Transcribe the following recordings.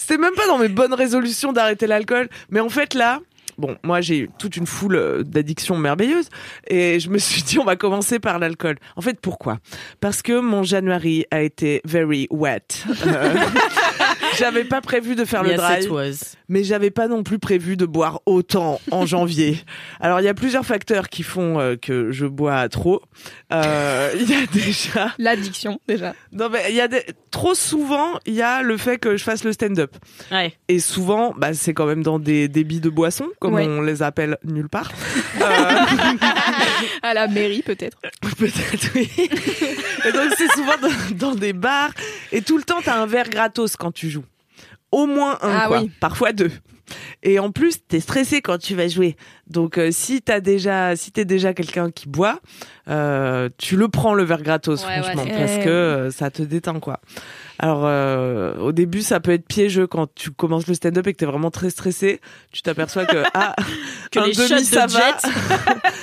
C'était même pas dans mes bonnes résolutions d'arrêter l'alcool, mais en fait là, bon, moi j'ai eu toute une foule euh, d'addictions merveilleuses et je me suis dit on va commencer par l'alcool. En fait, pourquoi? Parce que mon January a été very wet. Euh, j'avais pas prévu de faire le dry. it was. mais j'avais pas non plus prévu de boire autant en janvier. Alors il y a plusieurs facteurs qui font euh, que je bois trop. Euh, Il y a déjà L'addiction, déjà. non mais il y a des... trop souvent il y a le fait que je fasse le stand-up Ouais. et souvent bah c'est quand même dans des débits de boissons comme Ouais. on les appelle nulle part. Euh, À la mairie, peut-être. Peut-être oui. Et donc c'est souvent dans, dans des bars et tout le temps t'as un verre gratos quand tu joues. Au moins un Ah quoi, oui. parfois deux. Et en plus t'es stressé quand tu vas jouer. Donc euh, si t'as déjà, si t'es déjà quelqu'un qui boit, euh, tu le prends le verre gratos Ouais, franchement parce que euh, ça te déteint quoi. Alors euh, au début ça peut être piégeux quand tu commences le stand-up et que t'es vraiment très stressé. Tu t'aperçois que ah Que un les demi de ça va.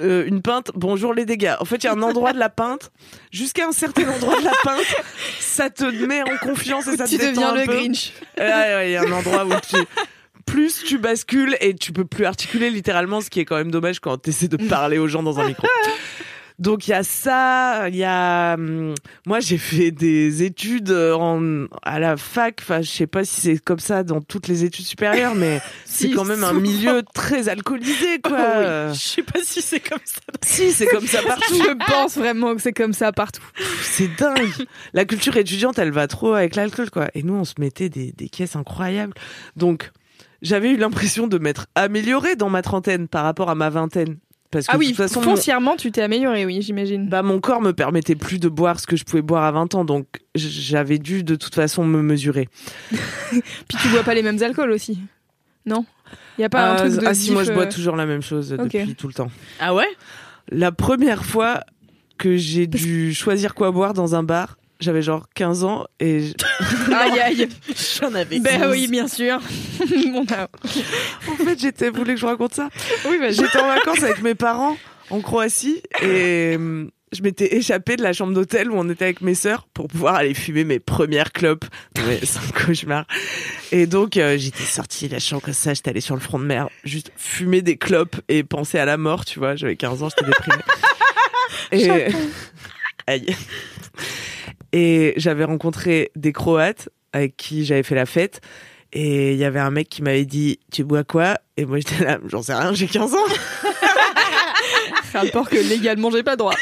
Euh, une pinte, bonjour les dégâts. En fait, il y a un endroit de la pinte, jusqu'à un certain endroit de la pinte, ça te met en confiance et ça tu te détend un le peu. Grinch. Ouais, ouais, il y a un endroit où tu plus tu bascules et tu peux plus articuler littéralement, ce qui est quand même dommage quand tu essaies de parler aux gens dans un micro. Donc il y a ça, il y a hum, moi j'ai fait des études en à la fac, enfin je sais pas si c'est comme ça dans toutes les études supérieures mais c'est quand même un milieu très alcoolisé quoi. Oh oui. Je sais pas si c'est comme ça. Si, c'est comme ça partout. Je pense vraiment que c'est comme ça partout. C'est dingue. La culture étudiante, elle va trop avec l'alcool, quoi. Et nous, on se mettait des, des caisses incroyables. Donc, j'avais eu l'impression de m'être améliorée dans ma trentaine par rapport à ma vingtaine. Parce que Ah de oui, toute façon, mon, foncièrement, tu t'es amélioré, oui, j'imagine. bah, mon corps me permettait plus de boire ce que je pouvais boire à 20 ans. Donc, j'avais dû de toute façon me mesurer. Puis tu bois pas les mêmes alcools aussi. Non? Il y a pas un Euh, truc de ah si, moi, je bois euh, toujours la même chose depuis tout le temps. Ah ouais? La première fois que j'ai dû choisir quoi boire dans un bar, j'avais genre 15 ans et Aïe aïe. J'en avais. ben 12. oui, bien sûr. On a- en fait, j'étais, vous voulez que je vous raconte ça? Oui, vas-y. J'étais en vacances avec mes parents en Croatie et hum, je m'étais échappée de la chambre d'hôtel où on était avec mes sœurs pour pouvoir aller fumer mes premières clopes. Mais c'est un cauchemar. Et donc euh, j'étais sortie de la chambre comme ça, j'étais allée sur le front de mer, juste fumer des clopes et penser à la mort, tu vois. J'avais 15 ans, j'étais déprimée. et aïe. Et j'avais rencontré des Croates avec qui j'avais fait la fête. Et il y avait un mec qui m'avait dit Tu bois quoi? Et moi j'étais là, j'en sais rien, j'ai 15 ans. Rapport que légalement, j'ai pas droit.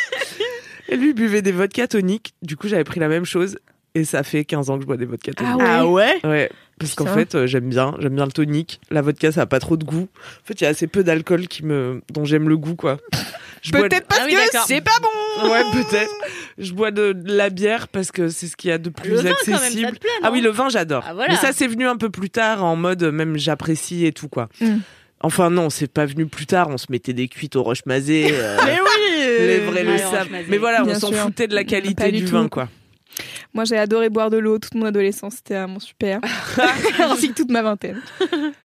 Et lui buvait des vodka toniques. Du coup, j'avais pris la même chose. Et ça fait 15 ans que je bois des vodka toniques. Ah ouais? Ah ouais? Ouais, parce qu'en fait, euh, j'aime bien, j'aime bien le tonique. La vodka, ça a pas trop de goût. En fait, il y a assez peu d'alcool qui me, dont j'aime le goût, quoi. Je bois de- Peut-être parce Ah oui, que d'accord. c'est pas bon Ouais, peut-être. Je bois de, de la bière parce que c'est ce qu'il y a de plus Le vin, quand même, accessible. ça te plaît, ah oui, le vin, j'adore. Ah, voilà. Mais ça, c'est venu un peu plus tard, en mode euh, même j'apprécie et tout, quoi. Mm. Enfin, non, c'est pas venu plus tard. On se mettait des cuites au roche mazé. euh, Mais oui les vrais le Ouais, savent. Roche-Mazé. Mais voilà, Bien on s'en sûr. foutait de la Pas qualité du du, tout. vin, quoi. Moi, j'ai adoré boire de l'eau toute mon adolescence. C'était vraiment super. Ainsi que toute ma vingtaine.